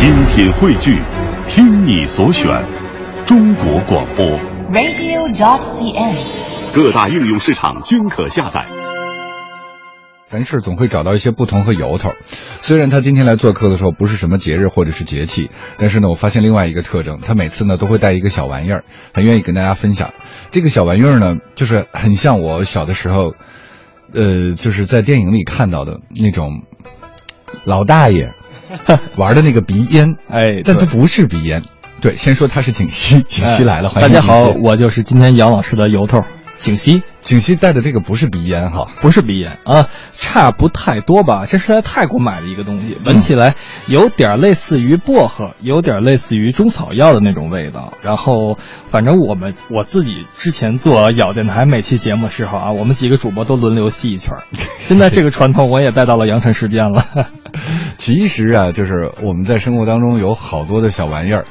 精品汇聚，听你所选，中国广播。radio.dot.cn，。各大应用市场均可下载。凡事总会找到一些不同和由头。虽然他今天来做客的时候不是什么节日或者是节气，但是呢，我发现另外一个特征，他每次呢都会带一个小玩意儿，很愿意跟大家分享。这个小玩意儿呢，就是很像我小的时候，呃，就是在电影里看到的那种老大爷 玩的那个鼻烟，哎，但它不是鼻烟。对，先说他是景熙，景熙来了，欢迎大家好，我就是今天杨老师的由头，景熙，景熙带的这个不是鼻烟哈，不是鼻烟啊，差不太多吧？这是在泰国买的一个东西，闻起来有点类似于薄荷，有点类似于中草药的那种味道。然后，反正我们我自己之前做咬电台每期节目的时候啊，我们几个主播都轮流吸一圈儿。现在这个传统我也带到了阳城时间了。其实啊，就是我们在生活当中有好多的小玩意儿，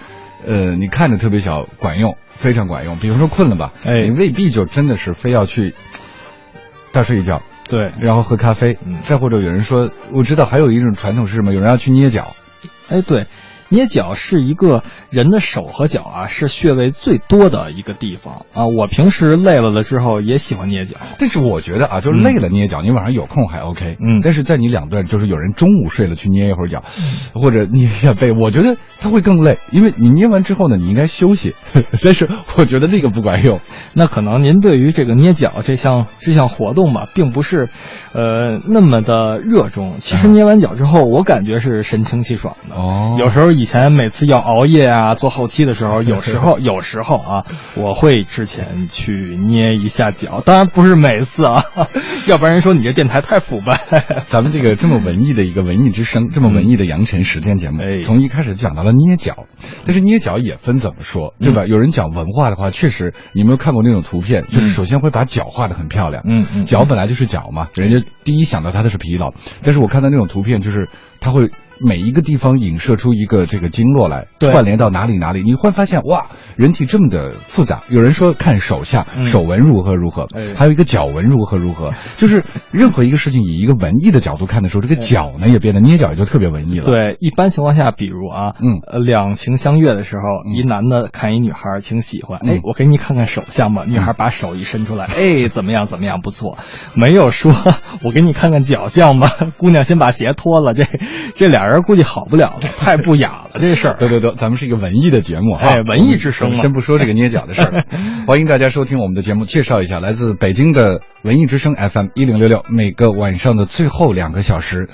呃，你看着特别小，管用，非常管用。比如说困了吧，哎你未必就真的是非要去大睡一觉，对，然后喝咖啡。嗯再或者有人说，我知道还有一种传统是什么？有人要去捏脚，哎，对，捏脚是一个人的手和脚啊，是穴位最多的一个地方啊。我平时累了了之后也喜欢捏脚。但是我觉得啊，就是累了捏脚，你晚上有空还 OK，嗯但是在你两段，就是有人中午睡了去捏一会儿脚，或者捏一下背，我觉得他会更累，因为你捏完之后呢，你应该休息，但是我觉得那个不管用。那可能您对于这个捏脚这项这项活动吧，并不是，呃，那么的热衷。其实捏完脚之后，我感觉是神清气爽的。哦有时候以前每次要熬夜啊，做后期的时候，有时候有时候啊，我会之前去捏一下脚，当然不是每次啊，要不然人说你这电台太腐败。咱们这个这么文艺的一个文艺之声，这么文艺的阳晨时间节目，哎从一开始就讲到了捏脚，但是捏脚也分怎么说，对嗯吧？有人讲文化的话，确实，你有没有看过那种图片？就是首先会把脚画的很漂亮，嗯嗯脚本来就是脚嘛，人家第一想到它的是疲劳，但是我看到那种图片，就是它会。每一个地方影射出一个这个经络来，对串联到哪里哪里，你会发现哇，人体这么的复杂。有人说看手相，嗯手纹如何如何，哎还有一个脚纹如何如何，就是任何一个事情以一个文艺的角度看的时候，这个脚呢也变得捏脚也就特别文艺了。，对，一般情况下，比如啊，嗯呃，两情相悦的时候，嗯一男的看一女孩挺喜欢，嗯哎，我给你看看手相吧。女孩把手一伸出来，哎，怎么样怎么样，不错。没有说 我给你看看脚相吧，姑娘先把鞋脱了，这这俩人估计好不了了，太不雅了这事儿。对对对，咱们是一个文艺的节目哈，哎文艺之声嘛先不说这个捏脚的事儿，欢迎大家收听我们的节目，介绍一下来自北京的文艺之声 FM 一零六六，每个晚上的最后两个小时。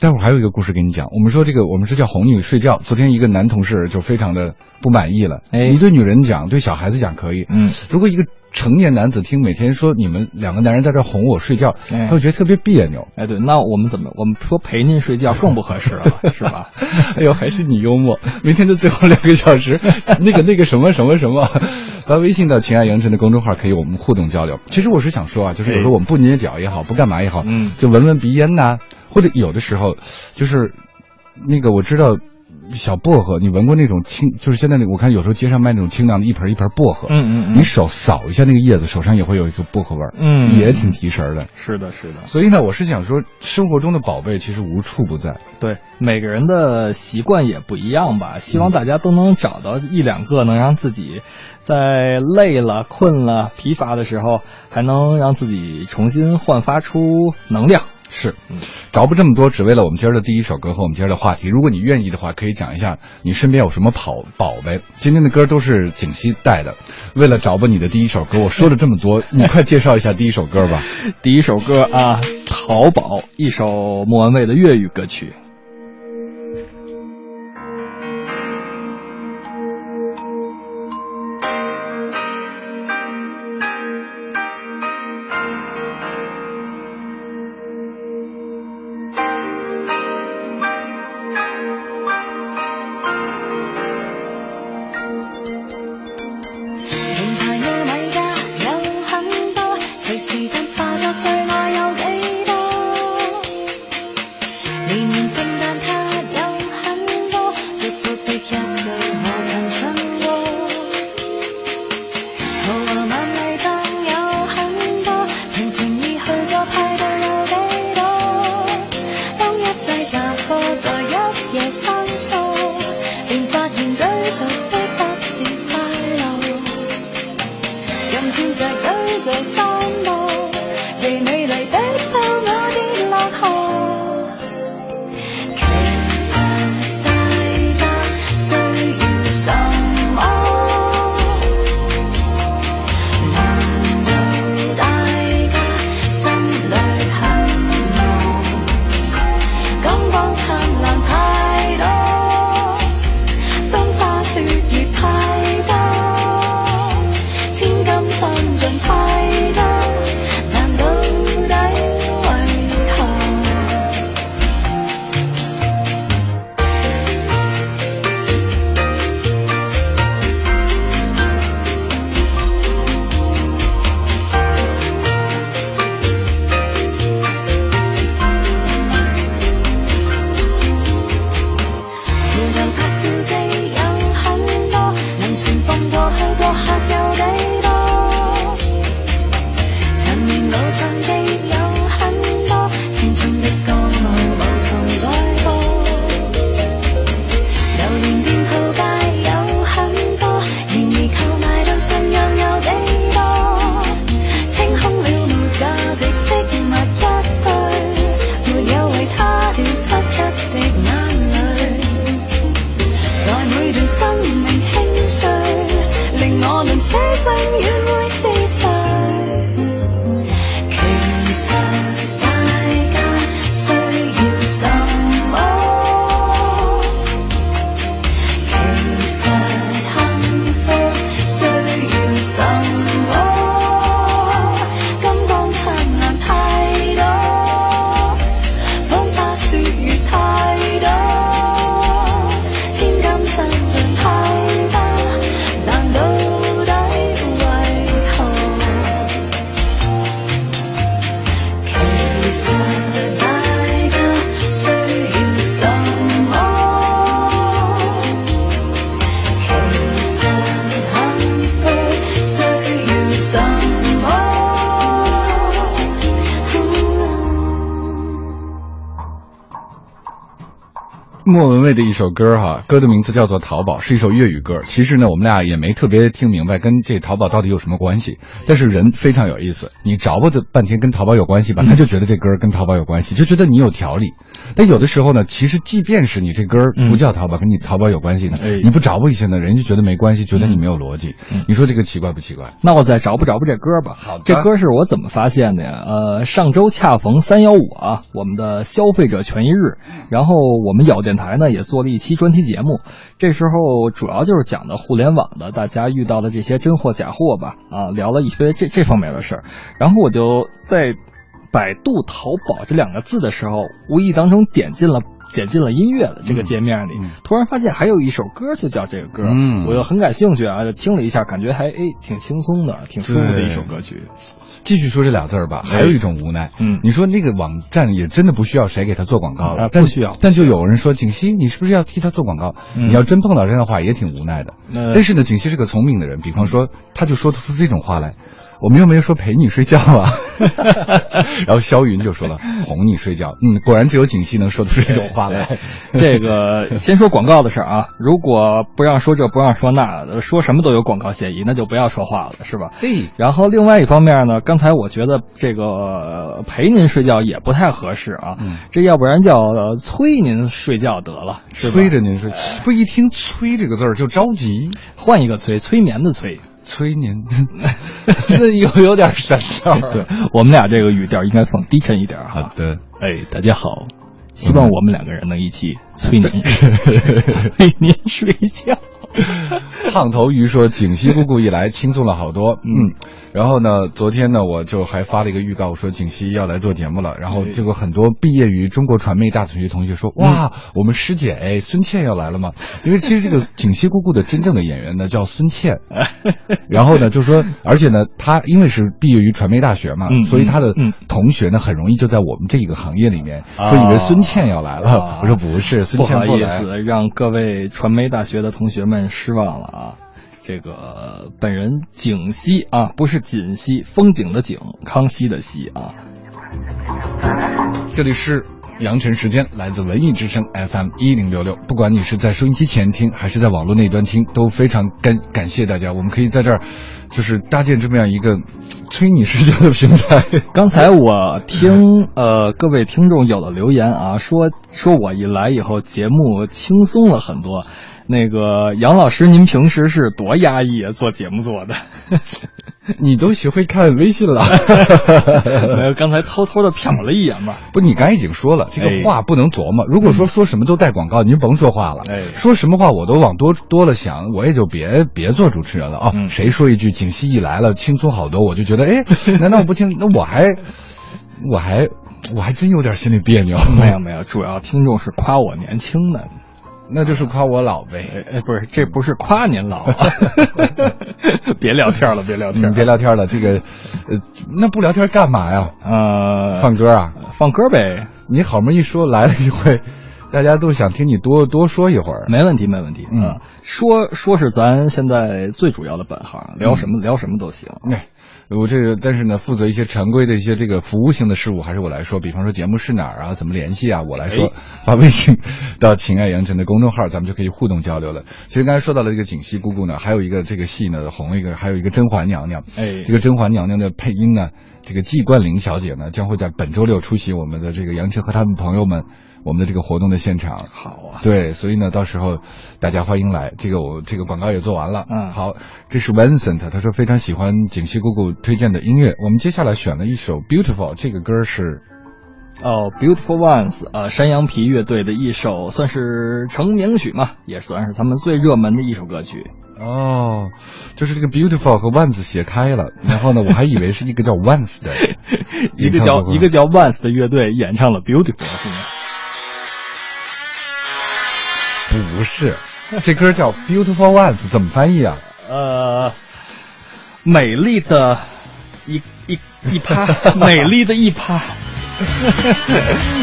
待会儿还有一个故事给你讲。我们说这个，我们是叫哄女睡觉。昨天一个男同事就非常的不满意了。哎你对女人讲，对小孩子讲可以。嗯，如果一个成年男子听每天说你们两个男人在这哄我睡觉，哎他会觉得特别别扭。哎，对，那我们怎么，我们说陪您睡觉更不合适了，是吧？哎呦，还是你幽默。明天的最后两个小时，那个那个什么什么什么，发微信到“情爱杨晨”的公众号，可以我们互动交流。其实我是想说啊，就是有时候我们不捏脚也好，不干嘛也好，嗯就闻闻鼻烟呐、或者有的时候就是那个我知道。小薄荷，你闻过那种清？就是现在那个，我看有时候街上卖那种清凉的，一盆一盆薄荷。嗯嗯嗯你手扫一下那个叶子，手上也会有一个薄荷味儿。嗯也挺提神的。是的，是的。所以呢，我是想说，生活中的宝贝其实无处不在。对，每个人的习惯也不一样吧，希望大家都能找到一两个能让自己在累了、困了、疲乏的时候，还能让自己重新焕发出能量。是，着不这么多，只为了我们今儿的第一首歌和我们今儿的话题。如果你愿意的话，可以讲一下你身边有什么宝宝贝。今天的歌都是景熙带的，为了找不你的第一首歌，我说了这么多，你快介绍一下第一首歌吧。第一首歌啊，《淘宝》，一首莫文蔚的粤语歌曲。莫文蔚的一首歌哈，歌的名字叫做《淘宝》，是一首粤语歌。其实呢，我们俩也没特别听明白跟这淘宝到底有什么关系。但是人非常有意思，你找不的半天跟淘宝有关系吧，他就觉得这歌跟淘宝有关系，就觉得你有条理。但有的时候呢，其实即便是你这歌不叫淘宝，跟你淘宝有关系呢，哎你不找不一下呢，人家觉得没关系，觉得你没有逻辑。你说这个奇怪不奇怪？那我再找不找不这歌吧。好的这歌是我怎么发现的呀？呃，上周恰逢三幺五啊，我们的消费者权益日，然后我们咬电台台呢也做了一期专题节目，这时候主要就是讲的互联网的大家遇到的这些真货假货吧，啊，聊了一些这这方面的事儿，然后我就在百度淘宝这两个字的时候，无意当中点进了。点进了音乐的这个界面里，突然发现还有一首歌就叫这个歌，嗯我就很感兴趣啊，就听了一下，感觉还哎挺轻松的，挺舒服的一首歌曲。继续说这俩字儿吧，还有一种无奈。嗯你说那个网站也真的不需要谁给他做广告了，不需要但就有人说景熙，你是不是要替他做广告？嗯你要真碰到这样的话，也挺无奈的。那但是呢，景熙是个聪明的人，比方说，他就说得出这种话来。我们又没有说陪你睡觉啊，然后肖云就说了哄你睡觉，嗯，果然只有景熙能说出这种话来。这个 先说广告的事儿啊，如果不让说这不让说那，说什么都有广告嫌疑，那就不要说话了，是吧？对，然后另外一方面呢，刚才我觉得这个呃陪您睡觉也不太合适啊，嗯。这要不然叫呃催您睡觉得了，是吧？催着您睡，不一听“催”这个字儿就着急，换一个催，催眠的催。催您，那有有点神调。对，我们俩这个语调应该放低沉一点哈。好的。哎，大家好，希望我们两个人能一起催您，催您睡觉。烫头鱼说：“景熙姑姑一来，轻松了好多。”嗯，然后呢，昨天呢，我就还发了一个预告，我说景熙要来做节目了。然后结果很多毕业于中国传媒大学的同学说：“哇，我们师姐哎，孙倩要来了吗？”因为其实这个景熙姑姑的真正的演员呢叫孙倩。然后呢，就说，而且呢，她因为是毕业于传媒大学嘛，嗯所以她的嗯同学呢很容易就在我们这个行业里面啊说以为孙倩要来了。啊我说不是，孙不好茜不来。意思，让各位传媒大学的同学们失望了啊！这个本人景熙啊，不是锦熙，风景的景，康熙的熙啊。这里是羊城时间，来自文艺之声 FM 一零六六。不管你是在收音机前听，还是在网络那端听，都非常感感谢大家。我们可以在这儿，就是搭建这么样一个催你睡觉的平台。刚才我听呃各位听众有的留言啊，说说我一来以后节目轻松了很多。那个杨老师，您平时是多压抑啊？做节目做的？你都学会看微信了？没有，刚才偷偷的瞟了一眼吧。不，你刚才已经说了，这个话不能琢磨。如果说说什么都带广告，您甭说话了。哎说什么话我都往多多了想，我也就别别做主持人了啊。嗯谁说一句景熙一来了，轻松好多，我就觉得，哎，难道我不轻？那我还，我还，我还真有点心里别扭。没有没有，主要听众是夸我年轻的。那就是夸我老呗。哎，不是，这不是夸您老啊！别聊天了，别聊天了，别聊天了，这个，呃，那不聊天干嘛呀？呃，放歌啊？放歌呗。你好么一说来了一回，大家都想听你多多说一会儿。没问题，没问题。嗯啊，说说是咱现在最主要的本行，聊什么、聊什么都行。哎，我这个，但是呢，负责一些常规的一些这个服务性的事务，还是我来说。比方说节目是哪儿啊，怎么联系啊，我来说。哎发微信到“情爱杨晨”的公众号，咱们就可以互动交流了。其实刚才说到了这个锦溪姑姑呢，还有一个这个戏呢红一个，还有一个甄嬛娘娘。哎这个甄嬛娘娘的配音呢，这个季冠霖小姐呢，将会在本周六出席我们的这个杨晨和他们朋友们我们的这个活动的现场。好啊，对，所以呢，到时候大家欢迎来。这个我这个广告也做完了。嗯好，这是 Vincent，他说非常喜欢景熙姑姑推荐的音乐。我们接下来选了一首 Beautiful，这个歌是哦，Beautiful Ones，呃，山羊皮乐队的一首算是成名曲嘛，也算是他们最热门的一首歌曲。哦，就是这个 Beautiful 和 Ones 写开了，然后呢，我还以为是一个叫 Once 的 一个叫一个叫 Ones 的乐队演唱了 Beautiful，是吗？不是，这歌叫 Beautiful Ones 怎么翻译啊？呃，美丽的一一一趴，美丽的一趴。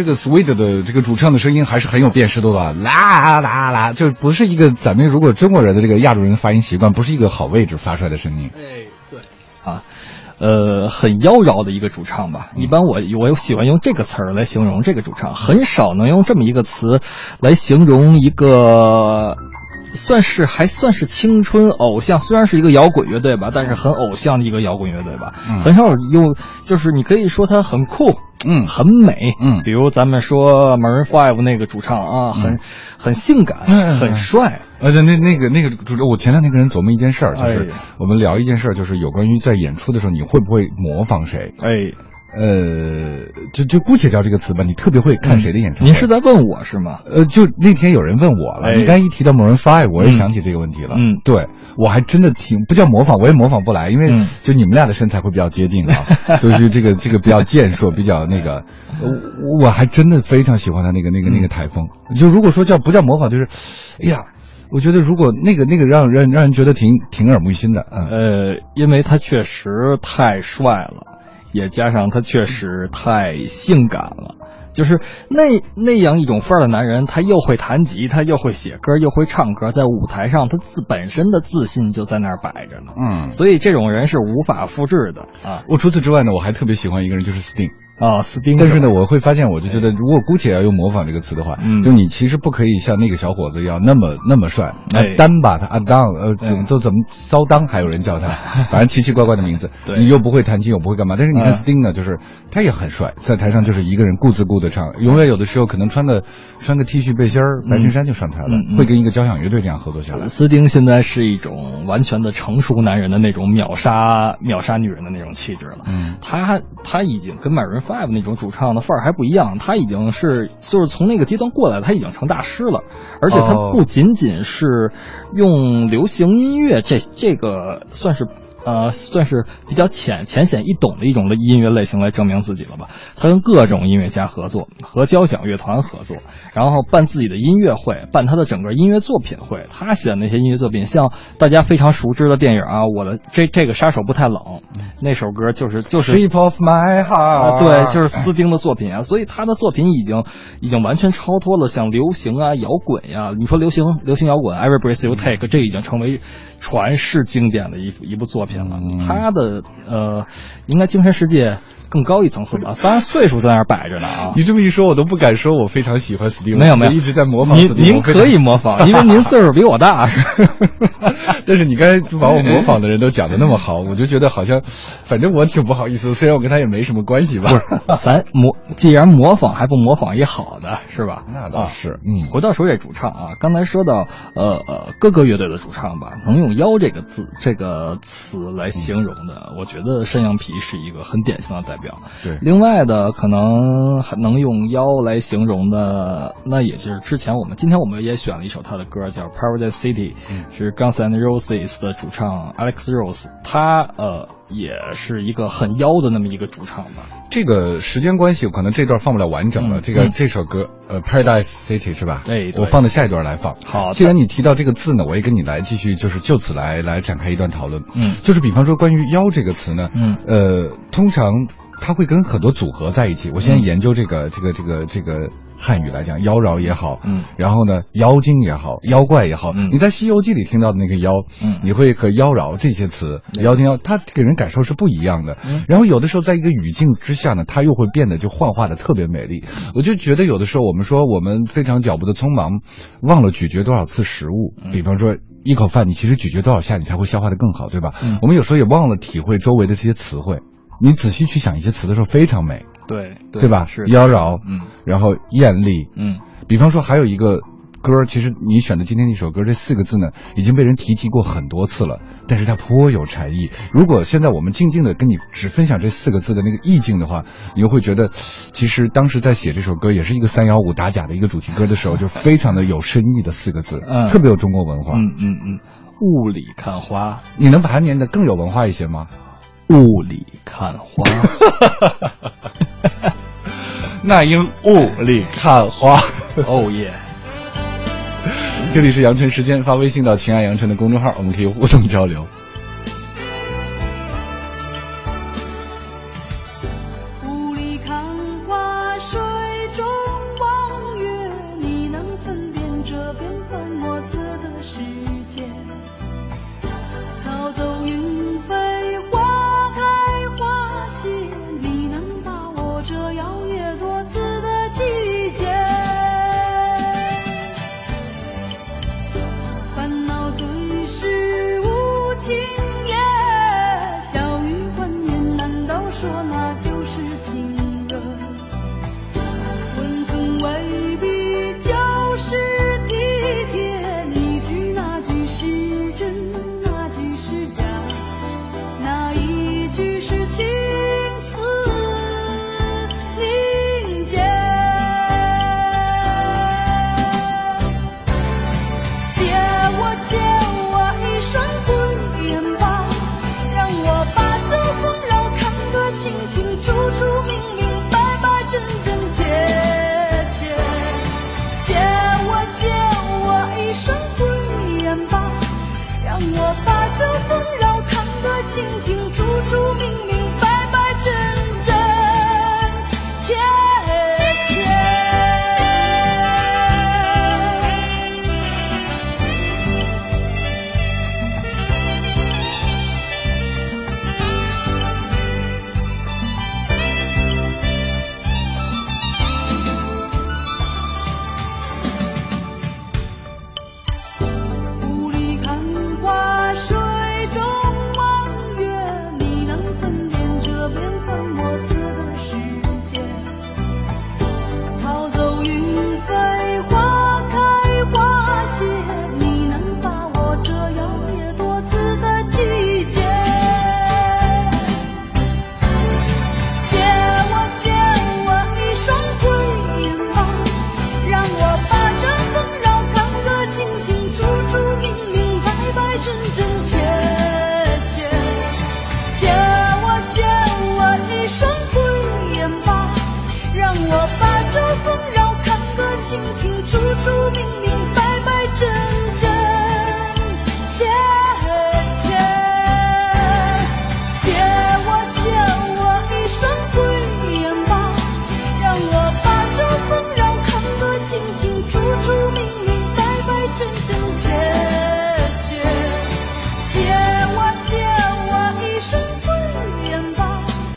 这个 Sweet 的这个主唱的声音还是很有辨识度的，啦啦啦，就不是一个咱们如果中国人的这个亚洲人发音习惯，不是一个好位置发出来的声音。哎，对，啊，呃，很妖娆的一个主唱吧。一般我我喜欢用这个词儿来形容这个主唱，很少能用这么一个词来形容一个。算是还算是青春偶像，虽然是一个摇滚乐队吧，但是很偶像的一个摇滚乐队吧。嗯。很少用，就是你可以说它很酷，嗯。很美，嗯。比如咱们说 Maroon Five 那个主唱啊，很很性感，嗯很帅。呃，对，那那个那个主持，我前两天跟人琢磨一件事儿，就是我们聊一件事儿，就是有关于在演出的时候，你会不会模仿谁？哎，呃，就就姑且叫这个词吧，你特别会看谁的演唱会？您是在问我是吗？呃，就那天有人问我了，哎你刚一提到 Maroon Five，我也想起这个问题了。嗯嗯对我还真的挺不叫模仿，我也模仿不来，因为嗯就你们俩的身材会比较接近啊，就是这个这个比较健硕，比较那个，我我还真的非常喜欢他那个那个那个台风。就如果说叫不叫模仿，就是，哎呀。我觉得如果那个那个让人让人觉得挺挺耳目一新的，嗯，呃，因为他确实太帅了，也加上他确实太性感了。就是那那样一种范儿的男人，他又会弹吉他，又会写歌，又会唱歌，在舞台上他自本身的自信就在那儿摆着呢。嗯所以这种人是无法复制的啊我除此之外呢，我还特别喜欢一个人，就是 Sting。啊！斯汀，但是呢，我会发现，我就觉得，如果姑且要用模仿这个词的话，嗯。就你其实不可以像那个小伙子一样那么那么帅，哎。单把他啊当呃怎么哎都怎么骚当，还有人叫他，反正奇奇怪怪的名字，对。你又不会弹琴，又不会干嘛。但是你看嗯。Sting 呢，就是他也很帅，在台上就是一个人顾自顾的唱，永远有的时候可能穿个穿个 T 恤背心儿、白衬衫就上台了会跟一个交响乐队这样合作下来。斯汀现在是一种完全的成熟男人的那种秒杀秒杀女人的那种气质了。嗯。他他已经跟 Maroon Five 那种主唱的范儿还不一样，他已经是就是从那个阶段过来，他已经成大师了，而且他哦不仅仅是用流行音乐这这个算是。呃，算是比较浅浅显易懂的一种的音乐类型来证明自己了吧？他跟各种音乐家合作，和交响乐团合作，然后办自己的音乐会，办他的整个音乐作品会。他写的那些音乐作品，像大家非常熟知的电影啊，我的这这个杀手不太冷，那首歌就是就是。Shape of my 啊，heart，对，就是斯丁的作品啊，所以他的作品已经已经完全超脱了像流行啊、摇滚呀、你说流行流行摇滚《Every Breath You Take》，这已经成为传世经典的一一部作品了。嗯他的呃，应该精神世界更高一层次吧，当然岁数在那儿摆着呢啊。你这么一说，我都不敢说我非常喜欢 Sting，没有没有，一直在模仿您 Sting，您可以模仿，因为您 岁数比我大。但是你刚才把我模仿的人都讲的那么好，我就觉得好像，反正我挺不好意思，虽然我跟他也没什么关系吧。咱模既然模仿还不模仿一好的是吧？那倒是，嗯，回到说这主唱啊，刚才说到呃呃各个乐队的主唱吧，能用“妖”这个字这个词来形容的，我觉得山羊皮是一个很典型的代表。对另外的可能还能用“妖”来形容的，那也就是之前我们今天我们也选了一首他的歌，叫《Paradise City》，嗯是 Guns N' Roses 的主唱 Alex Rose，他呃也是一个很妖的那么一个主唱吧。这个时间关系，可能这段放不了完整了。嗯这个、嗯这首歌，呃，《Paradise City》是吧？哎对我放到下一段来放。好既然你提到这个字呢，我也跟你来继续，就是就此来来展开一段讨论。嗯就是比方说关于“妖”这个词呢，嗯呃，通常它会跟很多组合在一起。我现在嗯研究这个、这个这个这个汉语来讲，妖娆也好，嗯然后呢，妖精也好，妖怪也好，嗯你在《西游记》里听到的那个妖，嗯你会和妖娆这些词，对妖精妖，它给人感受是不一样的。嗯然后有的时候在一个语境之下呢，它又会变得就幻化的特别美丽。我就觉得有的时候我们说我们非常脚步的匆忙，忘了咀嚼多少次食物，嗯比方说。一口饭，你其实咀嚼多少下，你才会消化的更好，对吧？嗯我们有时候也忘了体会周围的这些词汇。你仔细去想一些词的时候，非常美，对对吧？是妖娆，嗯然后艳丽，嗯比方说还有一个歌，其实你选的今天这首歌这四个字呢，已经被人提及过很多次了，但是它颇有禅意。如果现在我们静静的跟你只分享这四个字的那个意境的话，你又会觉得，其实当时在写这首歌也是一个三幺五打假的一个主题歌的时候，就非常的有深意的四个字，嗯特别有中国文化。嗯嗯嗯，雾里看花，你能把它念得更有文化一些吗？雾里看花。那英雾里看花。哦耶！这里是阳城时间，发微信到“情爱阳城”的公众号，我们可以互动交流。